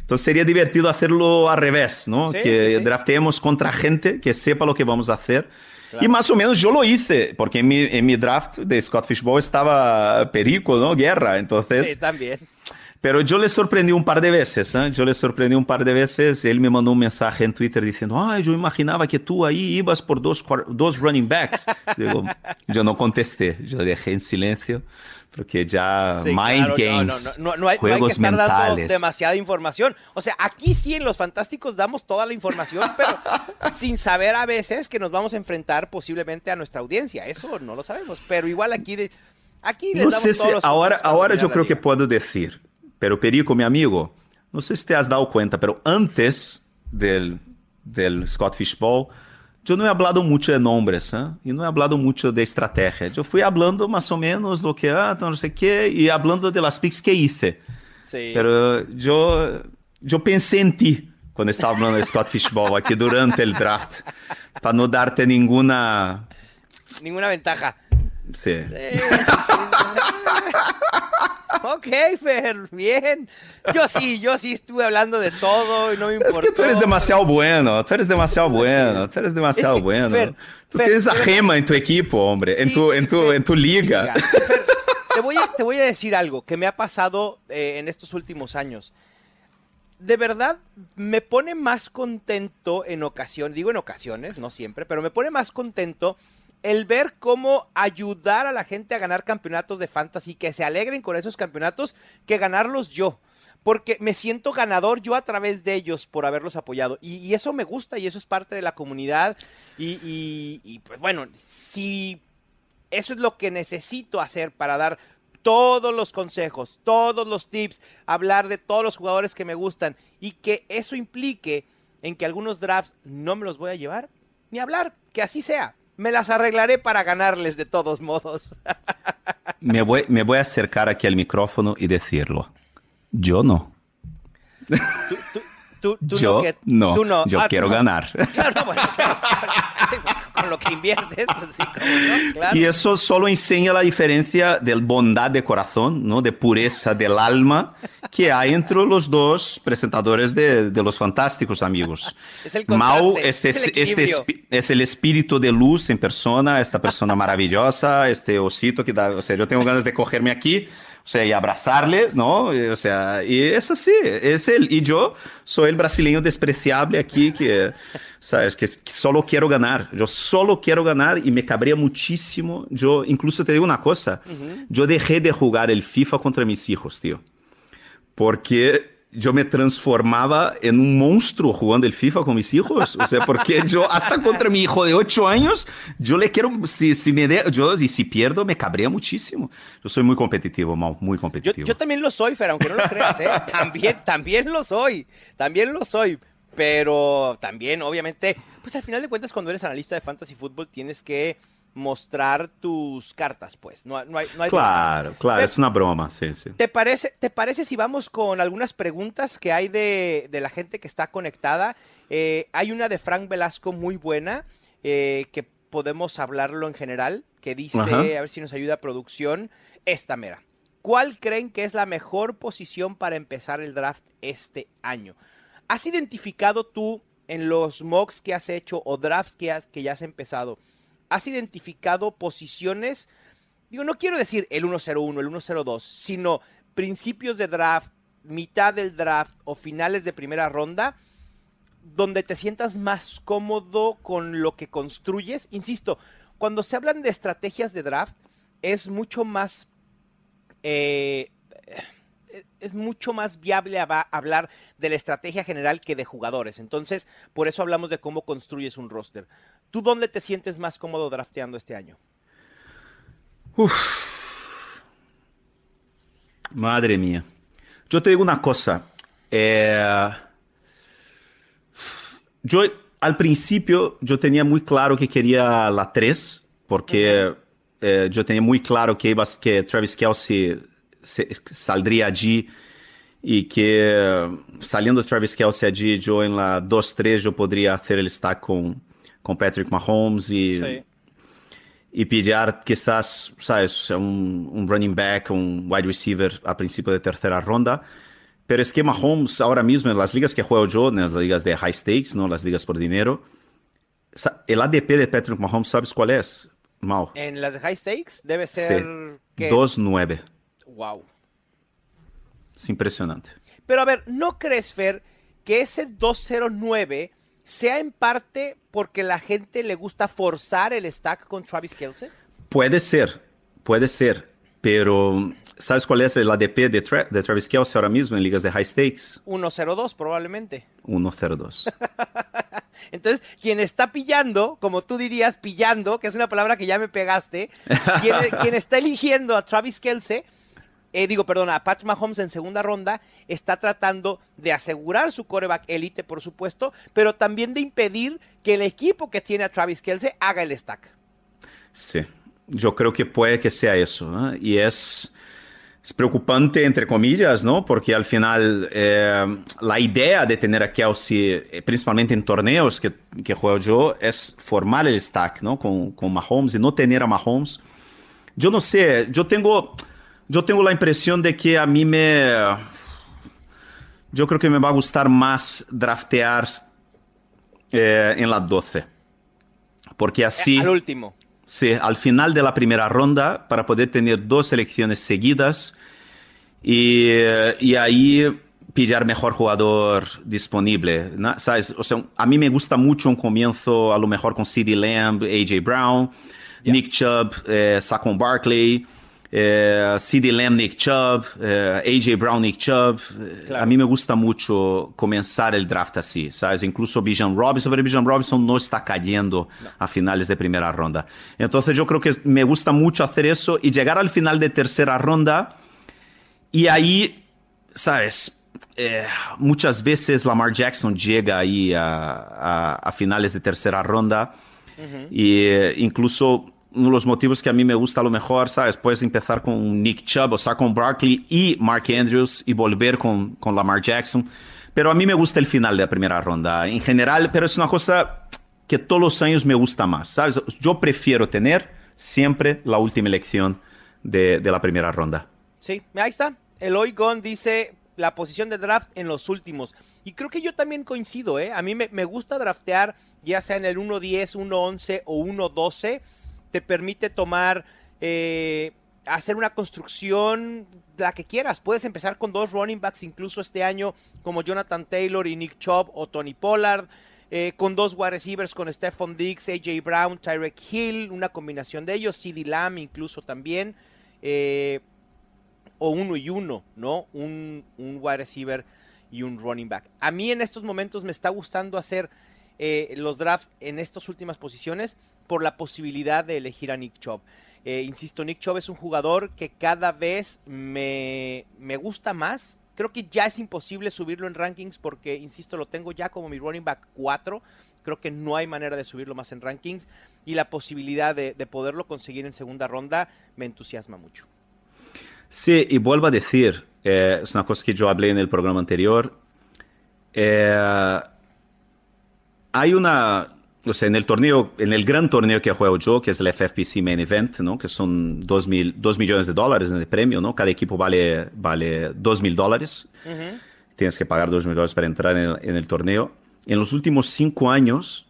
Entonces sería divertido hacerlo al revés, ¿no? Sí, que sí, sí. draftemos contra gente que sepa lo que vamos a hacer. Y más o menos yo lo hice, porque en mi, en mi draft de Scott Fishbowl estaba Perico, ¿no? Guerra, entonces... Sí, también. Pero yo le sorprendí un par de veces, ¿eh? Yo le sorprendí un par de veces. Él me mandó un mensaje en Twitter diciendo, ay, yo imaginaba que tú ahí ibas por dos, dos running backs. Digo, yo no contesté, yo dejé en silencio, porque ya Sí, mind claro, games, no, no, no, no hay, no hay que juegos estar dando mentales. demasiada información. O sea, aquí sí en Los Fantásticos damos toda la información, pero sin saber a veces que nos vamos a enfrentar posiblemente a nuestra audiencia. Eso no lo sabemos, pero igual aquí, de, aquí les No damos sé si todos los ahora, ahora yo creo que puedo decir, pero Perico, mi amigo, no sé si te has dado cuenta, pero antes del, del Scott Fishbowl, yo no he hablado mucho de nombres, ¿eh? y no he hablado mucho de estrategia. Yo fui hablando más o menos lo que, ah, no sé qué, y hablando de las picks que hice. Sí. Pero yo, yo pensé en ti cuando estaba hablando de Scott Fishball aquí durante el draft, para no darte ninguna... Ninguna ventaja. Sí. Sí, sí. ok, Fer, bien. Yo sí, yo sí estuve hablando de todo y no me importó. Es que tú eres demasiado bueno, tú eres demasiado bueno, tú eres demasiado Es que, bueno. Fer, tú Fer, tienes a Gema en tu equipo, hombre, en, Sí, tu, en, tu, Fer, en tu liga. Te, voy a, te voy a decir algo que me ha pasado eh, en estos últimos años. De verdad, me pone más contento en ocasiones, digo en ocasiones, no siempre, pero me pone más contento el ver cómo ayudar a la gente a ganar campeonatos de fantasy, que se alegren con esos campeonatos, que ganarlos yo. Porque me siento ganador yo a través de ellos por haberlos apoyado. Y, eso me gusta y eso es parte de la comunidad. Y, y- y, pues bueno, si eso es lo que necesito hacer para dar todos los consejos, todos los tips, hablar de todos los jugadores que me gustan y que eso implique en que algunos drafts no me los voy a llevar ni hablar, que así sea. Me las arreglaré para ganarles de todos modos. Me voy, me voy a acercar aquí al micrófono y decirlo. Yo no. Tú, tú yo que- no. tú no. Yo Ah, quiero tú no. ganar. Claro, bueno, claro. Con lo que inviertes, pues sí, cómo no, claro. Y eso solo enseña la diferencia de bondad de corazón, ¿no? de pureza del alma que hay entre los dos presentadores de, de Los Fantásticos, amigos. Es el Mau este, es el este espi- es el espíritu de luz en persona, esta persona maravillosa, este osito que da, o sea, yo tengo ganas de cogerme aquí, o sea, y abrazarle, ¿no? Y, O sea, y es así, es él. Y yo soy el brasileño despreciable aquí que, ¿sabes? Que, que solo quiero ganar. Yo solo quiero ganar y me cabría muchísimo. Yo, incluso te digo una cosa, yo dejé de jugar el FIFA contra mis hijos, tío porque yo me transformaba en un monstruo jugando el FIFA con mis hijos. O sea, porque yo, hasta contra mi hijo de 8 años, yo le quiero, si, si me de, yo, y si pierdo, me cabría muchísimo. Yo soy muy competitivo, Mau, muy Yo, competitivo. yo también lo soy, Fer, aunque no lo creas, ¿eh? También, también lo soy. También lo soy. Pero también, obviamente, pues al final de cuentas, cuando eres analista de fantasy fútbol, tienes que mostrar tus cartas, pues. No, no hay, no hay claro, claro, Fer, es una broma, sí, sí. ¿Te parece, ¿Te parece si vamos con algunas preguntas que hay de, de la gente que está conectada? Eh, hay una de Frank Velasco muy buena, eh, que podemos hablarlo en general, que dice, Ajá. a ver si nos ayuda producción, esta mera. ¿Cuál creen que es la mejor posición para empezar el draft este año? ¿Has identificado tú en los mocks que has hecho o drafts que, has- que ya has empezado, has identificado posiciones digo, no quiero decir el 101, el 102, sino principios de draft, mitad del draft o finales de primera ronda, donde te sientas más cómodo con lo que construyes. Insisto, cuando se hablan de estrategias de draft, es mucho más... eh, es mucho más viable hablar de la estrategia general que de jugadores. Entonces, por eso hablamos de cómo construyes un roster. ¿Tú dónde te sientes más cómodo drafteando este año? Madre mía. Yo te digo una cosa. eh, yo al principio yo tenía muy claro que quería la 3, porque eh, yo tenía muy claro que, iba, que Travis Kelsey se- saldría allí y que saliendo Travis Kelsey allí, yo en la 2-3 yo podría hacer el stack con, con Patrick Mahomes y Sí. y pillar quizás, sabes, un, un running back, un wide receiver a principio de tercera ronda. Pero es que Mahomes ahora mismo en las ligas que juego yo, en las ligas de high stakes, no las ligas por dinero, sa- el ADP de Patrick Mahomes, ¿sabes cuál es? Mau. En las de high stakes debe Sí. ser... ¿qué? 2-9. Wow. Es impresionante. Pero a ver, ¿no crees, Fer, que ese 209 sea en parte porque la gente le gusta forzar el stack con Travis Kelsey? Puede ser, puede ser, pero ¿sabes cuál es el ADP de, Tra- de Travis Kelsey ahora mismo en ligas de high stakes? 102 probablemente. 1-0-2. Entonces, quien está pillando, como tú dirías, pillando, que es una palabra que ya me pegaste, quien, quien está eligiendo a Travis Kelsey, eh, digo, perdón, a Pat Mahomes en segunda ronda, está tratando de asegurar su coreback élite, por supuesto, pero también de impedir que el equipo que tiene a Travis Kelsey haga el stack. Sí, yo creo que puede que sea eso. Y es, es preocupante, entre comillas, ¿no? Porque al final eh, la idea de tener a Kelsey, eh, principalmente en torneos que, que juego yo, es formar el stack, ¿no? Con, con Mahomes y no tener a Mahomes. Yo no sé, yo tengo, yo tengo la impresión de que a mí me... Yo creo que me va a gustar más draftear eh, en la 12. Porque así... Al último. Sí, al final de la primera ronda para poder tener dos selecciones seguidas y, y ahí pillar mejor jugador disponible. ¿no? ¿Sabes? O sea, a mí me gusta mucho un comienzo a lo mejor con CD Lamb, AJ Brown, yeah. Nick Chubb, eh, Saquon Barkley. Eh, CD Lamb, Nick Chubb, eh, AJ Brown, Nick Chubb. Claro. A mí me gusta mucho comenzar el draft así, ¿sabes? Incluso Bijan Robinson, pero Bijan Robinson no está cayendo no. a finales de primera ronda. Entonces yo creo que me gusta mucho hacer eso y llegar al final de tercera ronda y ahí, ¿sabes? Eh, muchas veces Lamar Jackson llega ahí a, a, a finales de tercera ronda uh -huh. y eh, incluso uno de los motivos que a mí me gusta a lo mejor, ¿sabes? Puedes empezar con Nick Chubb, o sea, con Barkley y Mark. Andrews y volver con, con Lamar Jackson. Pero a mí me gusta el final de la primera ronda en general, pero es una cosa que todos los años me gusta más, ¿sabes? Yo prefiero tener siempre la última elección de, de la primera ronda. Sí, ahí está. Eloy Gon dice la posición de draft en los últimos. Y creo que yo también coincido, ¿eh? A mí me, me gusta draftear ya sea en el 1-10, 1-11 o 1-12 te permite tomar, eh, hacer una construcción, la que quieras. Puedes empezar con dos running backs incluso este año, como Jonathan Taylor y Nick Chubb o Tony Pollard. Eh, con dos wide receivers, con Stephon Diggs, AJ Brown, Tyrek Hill, una combinación de ellos, CD Lamb incluso también, eh, o uno y uno, ¿no? Un, un, wide receiver y un running back. A mí en estos momentos me está gustando hacer los drafts en estas últimas posiciones por la posibilidad de elegir a Nick Chubb. Eh, insisto, Nick Chubb es un jugador que cada vez me, me, gusta más. Creo que ya es imposible subirlo en rankings porque, insisto, lo tengo ya como mi running back 4. Creo que no hay manera de subirlo más en rankings. Y la posibilidad de, de poderlo conseguir en segunda ronda me entusiasma mucho. Sí, y vuelvo a decir, eh, es una cosa que yo hablé en el programa anterior. Eh, hay una, o sea, en el torneo, en el gran torneo que juego yo, que es el FFPC Main Event, ¿no? Que son 2 mil, dos millones de dólares el premio, ¿no? Cada equipo vale, vale 2 mil dólares. Uh -huh. Tienes que pagar 2 mil dólares para entrar en el, en el, torneo. En los últimos cinco años,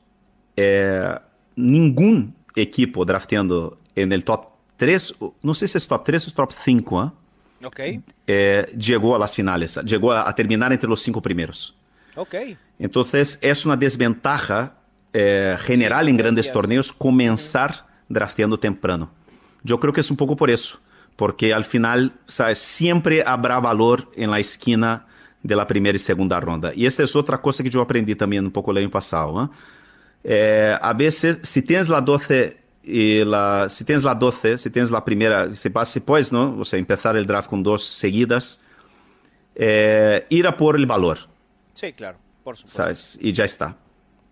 eh, ningún equipo drafteando en el top 3, no sé si es top 3 o top 5, ¿eh? Okay. Eh, llegó a las finales, llegó a, a terminar entre los cinco primeros. Okay. Entonces, es una desventaja eh, general sí, en grandes gracias. torneos comenzar uh -huh. drafteando temprano. Yo creo que es un poco por eso, porque al final, ¿sabes? Siempre habrá valor en la esquina de la primera y segunda ronda. Y esta es otra cosa que yo aprendí también un poco el año pasado. ¿eh? Eh, a veces, si tienes la 12 y la, si tienes la 12, si tienes la primera, si, si puedes, ¿no? O sea, empezar el draft con dos seguidas, eh, ir a por el valor. Sí, claro, por supuesto. ¿Sabes? Y ya está.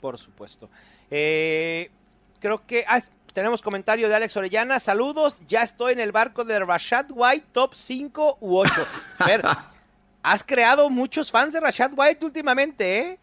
Por supuesto. Eh, creo que ah, tenemos comentario de Alex Orellana. Saludos, ya estoy en el barco de Rashad White, top 5 u 8. A ver, has creado muchos fans de Rashad White últimamente, ¿eh?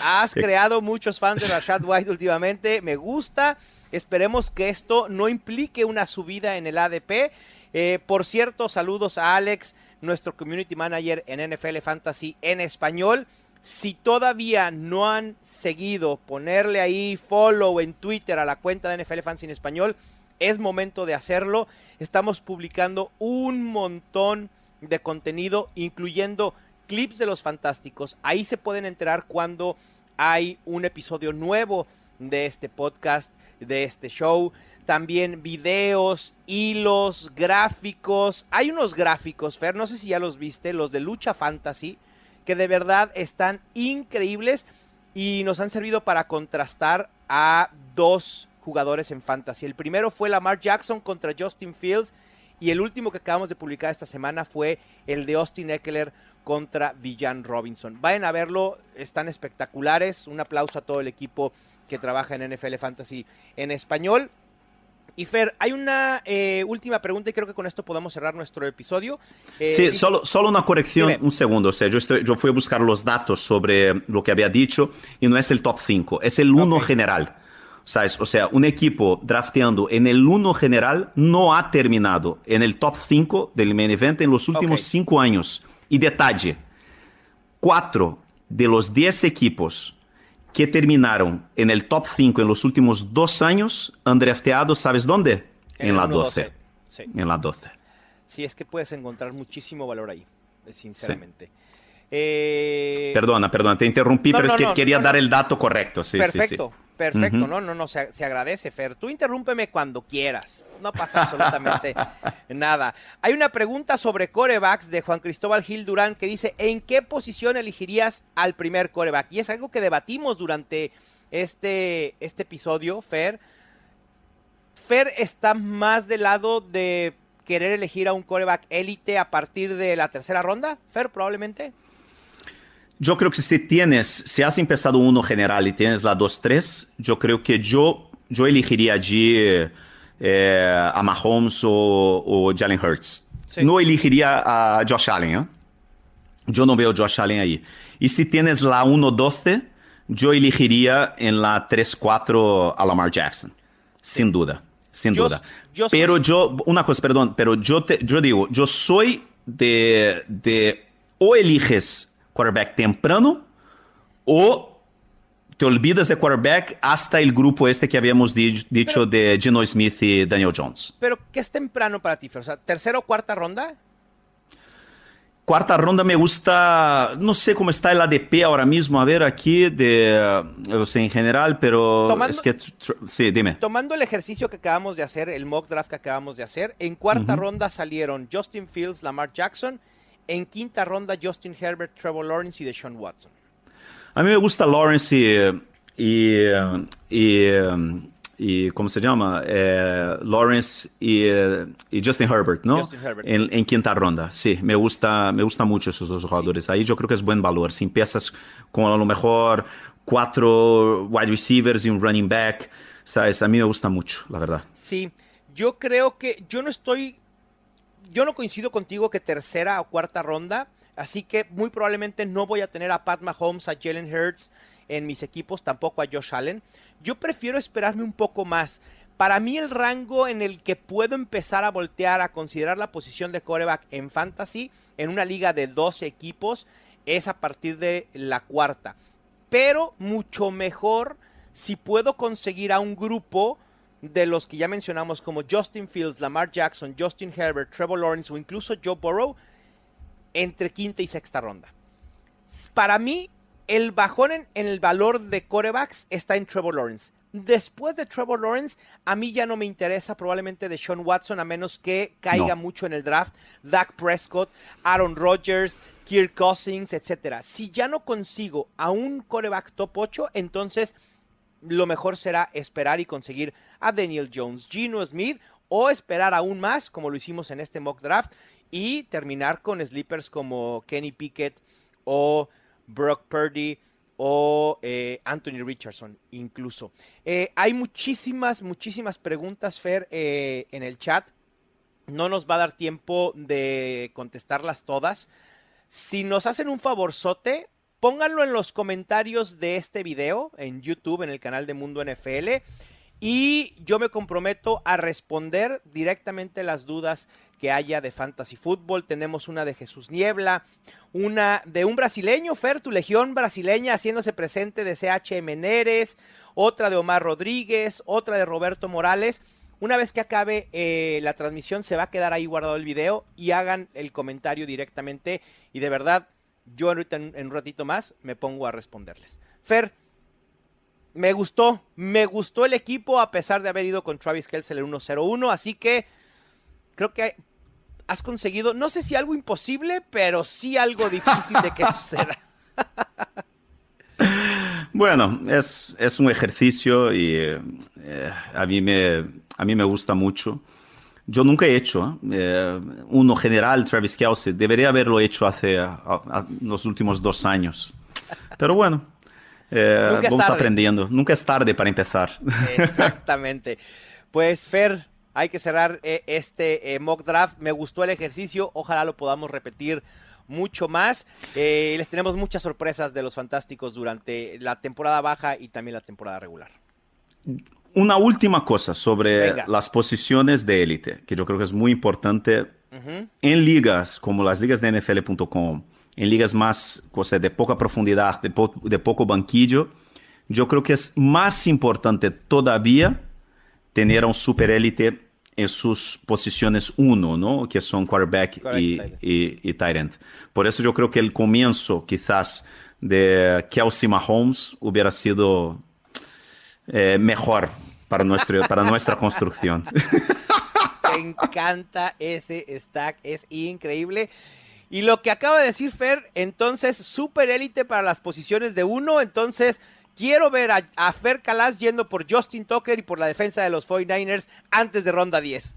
Has creado muchos fans de Rashad White últimamente. Me gusta. Esperemos que esto no implique una subida en el ADP. Eh, por cierto, saludos a Alex, nuestro community manager en NFL Fantasy en español. Si todavía no han seguido, ponerle ahí follow en Twitter a la cuenta de NFL Fantasy en español, es momento de hacerlo. Estamos publicando un montón de contenido, incluyendo clips de los fantásticos. Ahí se pueden enterar cuando hay un episodio nuevo de este podcast, de este show. También videos, hilos, gráficos. Hay unos gráficos, Fer, no sé si ya los viste, los de Lucha Fantasy, que de verdad están increíbles y nos han servido para contrastar a dos jugadores en fantasy. El primero fue Lamar Jackson contra Justin Fields y el último que acabamos de publicar esta semana fue el de Austin Eckler contra Villan Robinson. Vayan a verlo, están espectaculares. Un aplauso a todo el equipo que trabaja en NFL Fantasy en español. Y Fer, hay una eh, última pregunta y creo que con esto podemos cerrar nuestro episodio. Eh, sí, solo, solo una corrección, un segundo. O sea, yo, estoy, yo fui a buscar los datos sobre lo que había dicho y no es el top 5, es el 1 general. ¿Sabes? O sea, un equipo drafteando en el 1 general no ha terminado en el top 5 del main event en los últimos 5 años. Y detalle, 4 de los 10 equipos que terminaron en el top 5 en los últimos dos años han drafteado, ¿sabes dónde? En, la 12. En la 12. Sí, es que puedes encontrar muchísimo valor ahí, sinceramente. Eh... Perdona, perdona, te interrumpí, pero es que quería dar el dato correcto. Sí, Perfecto, perfecto, no, no, no, se, se, agradece, Fer. Tú interrúmpeme cuando quieras, no pasa absolutamente nada. Hay una pregunta sobre corebacks de Juan Cristóbal Gil Durán que dice, ¿en qué posición elegirías al primer coreback? Y es algo que debatimos durante este, este episodio, Fer. Fer está más del lado de querer elegir a un coreback élite a partir de la tercera ronda, Fer, probablemente. Yo creo que si tienes, si has empezado uno general y tienes la 2-3, yo creo que yo, yo elegiría allí eh, a Mahomes o, o Jalen Hurts. No elegiría a Josh Allen. ¿eh? Yo no veo Josh Allen ahí. Y si tienes la 1-12, yo elegiría en la 3-4 a Lamar Jackson. Sin duda, sin duda. pero yo, una cosa, perdón, pero yo, te, yo digo, yo soy de, de o eliges quarterback temprano o te olvidas de quarterback hasta el grupo este que habíamos dicho de Geno Smith y Daniel Jones. Pero, ¿qué es temprano para ti, O sea, ¿tercera o cuarta ronda? Cuarta ronda me gusta, no sé cómo está el ADP ahora mismo, a ver aquí, de, o sea, en general, pero es que, sí, dime. Tomando el ejercicio que acabamos de hacer, el mock draft que acabamos de hacer, en cuarta ronda salieron Justin Fields, Lamar Jackson en quinta ronda, Justin Herbert, Trevor Lawrence y Deshaun Watson. A mí me gusta Lawrence y, y, y, ¿cómo se llama? Eh, Lawrence y, Justin Herbert, ¿no? Justin Herbert. En, quinta ronda, sí, me gusta, me gusta mucho esos dos jugadores. Ahí yo creo que es buen valor. Si empiezas con a lo mejor cuatro wide receivers y un running back, ¿sabes? A mí me gusta mucho, la verdad. Sí, yo creo que yo no estoy yo no coincido contigo que tercera o cuarta ronda, así que muy probablemente no voy a tener a Pat Mahomes, a Jalen Hurts en mis equipos, tampoco a Josh Allen. Yo prefiero esperarme un poco más. Para mí el rango en el que puedo empezar a voltear a considerar la posición de coreback en fantasy en una liga de 12 equipos es a partir de la cuarta. Pero mucho mejor si puedo conseguir a un grupo de los que ya mencionamos como Justin Fields, Lamar Jackson, Justin Herbert, Trevor Lawrence o incluso Joe Burrow entre quinta y sexta ronda. Para mí, el bajón en, el valor de corebacks está en Trevor Lawrence. Después de Trevor Lawrence, a mí ya no me interesa probablemente de Sean Watson, a menos que caiga mucho en el draft. Dak Prescott, Aaron Rodgers, Kirk Cousins, etc. Si ya no consigo a un coreback top 8, entonces lo mejor será esperar y conseguir a Daniel Jones, Gino Smith o esperar aún más, como lo hicimos en este mock draft, y terminar con sleepers como Kenny Pickett o Brock Purdy o eh, Anthony Richardson incluso. Eh, hay muchísimas, muchísimas preguntas, Fer, eh, en el chat. No nos va a dar tiempo de contestarlas todas. Si nos hacen un favorzote, Pónganlo en los comentarios de este video en YouTube, en el canal de Mundo NFL. Y yo me comprometo a responder directamente las dudas que haya de Fantasy Football. Tenemos una de Jesús Niebla, una de un brasileño, Fer, tu legión brasileña haciéndose presente de CH Meneres, otra de Omar Rodríguez, otra de Roberto Morales. Una vez que acabe eh, la transmisión, se va a quedar ahí guardado el video y hagan el comentario directamente. Y de verdad, yo ahorita en, un ratito más me pongo a responderles. Fer, me gustó, me gustó el equipo a pesar de haber ido con Travis Kelce el 1-0-1, así que creo que has conseguido, no sé si algo imposible, pero sí algo difícil de que suceda. Bueno, es, es un ejercicio y eh, a, mí me, a mí me gusta mucho. Yo nunca he hecho eh, uno general, Travis Kelsey. Debería haberlo hecho hace los últimos dos años. Pero bueno, eh, vamos aprendiendo. Nunca es tarde para empezar. Exactamente. Pues Fer, hay que cerrar eh, este eh, mock draft. Me gustó el ejercicio, ojalá lo podamos repetir mucho más. Les tenemos muchas sorpresas de los fantásticos durante la temporada baja y también la temporada regular. Una última cosa sobre Venga. las posiciones de élite, que yo creo que es muy importante uh -huh. en ligas como las ligas de NFL.com, en ligas más cosa, de poca profundidad, de, po de poco banquillo. Yo creo que es más importante todavía tener a un super élite en sus posiciones uno, ¿no? Que son quarterback y, y, y, tight end. Por eso yo creo que el comienzo quizás de Kelsey Mahomes hubiera sido eh, mejor para, nuestro, para nuestra construcción. Me encanta ese stack, es increíble. Y lo que acaba de decir Fer, entonces, super élite para las posiciones de uno, entonces Quiero ver a, Fer Calas yendo por Justin Tucker y por la defensa de los 49ers antes de ronda 10.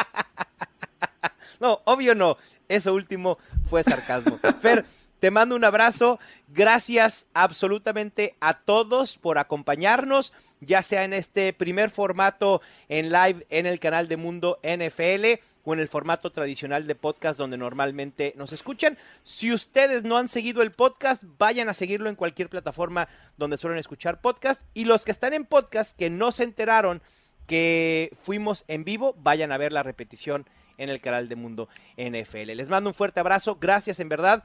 no, obvio no. Eso último fue sarcasmo. Fer, te mando un abrazo. Gracias absolutamente a todos por acompañarnos, ya sea en este primer formato en live en el canal de Mundo NFL o en el formato tradicional de podcast donde normalmente nos escuchan. Si ustedes no han seguido el podcast, vayan a seguirlo en cualquier plataforma donde suelen escuchar podcast. Y los que están en podcast que no se enteraron que fuimos en vivo, vayan a ver la repetición en el canal de Mundo NFL. Les mando un fuerte abrazo, gracias en verdad.